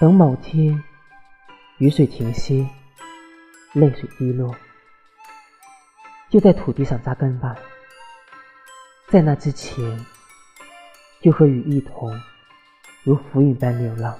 等某天雨水停歇泪水滴落就在土地上扎根吧在那之前就和雨一同如浮云般流浪